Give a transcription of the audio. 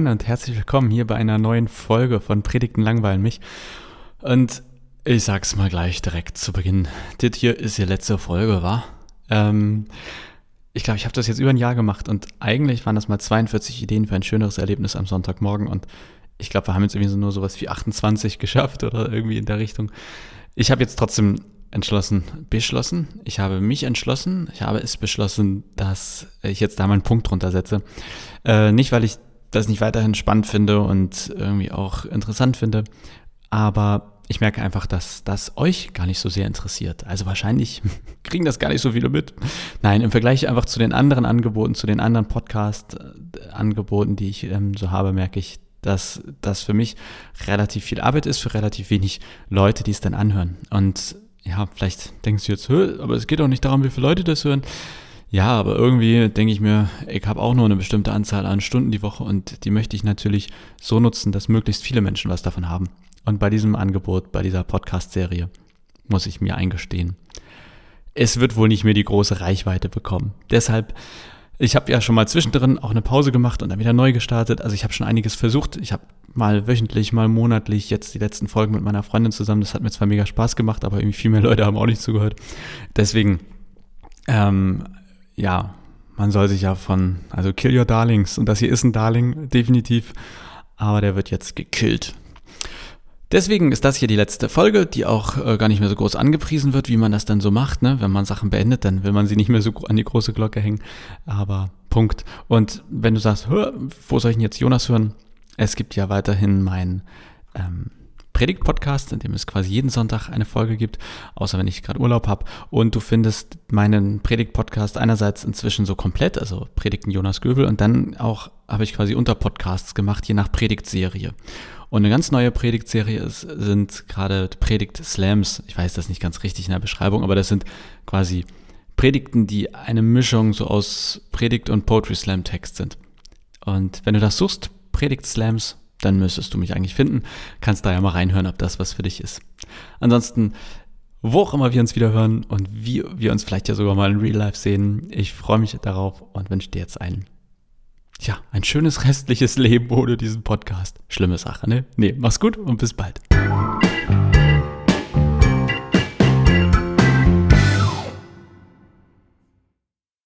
Moin und herzlich willkommen hier bei einer neuen Folge von Predigten langweilen mich. Und ich sag's mal gleich direkt zu Beginn. Das hier ist die letzte Folge, war? Ähm, ich glaube, ich habe das jetzt über ein Jahr gemacht und eigentlich waren das mal 42 Ideen für ein schöneres Erlebnis am Sonntagmorgen und ich glaube, wir haben jetzt irgendwie so nur sowas wie 28 geschafft oder irgendwie in der Richtung. Ich habe jetzt trotzdem entschlossen, beschlossen. Ich habe mich entschlossen. Ich habe es beschlossen, dass ich jetzt da mal einen Punkt drunter setze. Äh, nicht, weil ich das nicht weiterhin spannend finde und irgendwie auch interessant finde, aber ich merke einfach, dass das euch gar nicht so sehr interessiert. Also wahrscheinlich kriegen das gar nicht so viele mit. Nein, im Vergleich einfach zu den anderen Angeboten, zu den anderen Podcast-Angeboten, die ich ähm, so habe, merke ich, dass das für mich relativ viel Arbeit ist für relativ wenig Leute, die es dann anhören. Und ja, vielleicht denkst du jetzt, aber es geht auch nicht darum, wie viele Leute das hören. Ja, aber irgendwie denke ich mir, ich habe auch nur eine bestimmte Anzahl an Stunden die Woche und die möchte ich natürlich so nutzen, dass möglichst viele Menschen was davon haben. Und bei diesem Angebot, bei dieser Podcast-Serie, muss ich mir eingestehen, es wird wohl nicht mehr die große Reichweite bekommen. Deshalb, ich habe ja schon mal zwischendrin auch eine Pause gemacht und dann wieder neu gestartet. Also ich habe schon einiges versucht. Ich habe mal wöchentlich, mal monatlich jetzt die letzten Folgen mit meiner Freundin zusammen. Das hat mir zwar mega Spaß gemacht, aber irgendwie viel mehr Leute haben auch nicht zugehört. Deswegen ähm, ja, man soll sich ja von, also kill your darlings. Und das hier ist ein Darling, definitiv. Aber der wird jetzt gekillt. Deswegen ist das hier die letzte Folge, die auch äh, gar nicht mehr so groß angepriesen wird, wie man das dann so macht. Ne? Wenn man Sachen beendet, dann will man sie nicht mehr so an die große Glocke hängen. Aber Punkt. Und wenn du sagst, wo soll ich denn jetzt Jonas hören? Es gibt ja weiterhin mein ähm, Predigt-Podcast, in dem es quasi jeden Sonntag eine Folge gibt, außer wenn ich gerade Urlaub habe. Und du findest meinen Predigt-Podcast einerseits inzwischen so komplett, also Predigten Jonas Göbel, und dann auch habe ich quasi Unterpodcasts gemacht, je nach Predigtserie. Und eine ganz neue Predigtserie sind gerade Predigt-Slams. Ich weiß das nicht ganz richtig in der Beschreibung, aber das sind quasi Predigten, die eine Mischung so aus Predigt und Poetry Slam Text sind. Und wenn du das suchst, Predigt Slams, dann müsstest du mich eigentlich finden. Kannst da ja mal reinhören, ob das was für dich ist. Ansonsten, wo auch immer wir uns wieder hören und wie wir uns vielleicht ja sogar mal in Real Life sehen, ich freue mich darauf und wünsche dir jetzt ein, ja, ein schönes restliches Leben ohne diesen Podcast. Schlimme Sache, ne? Nee, mach's gut und bis bald.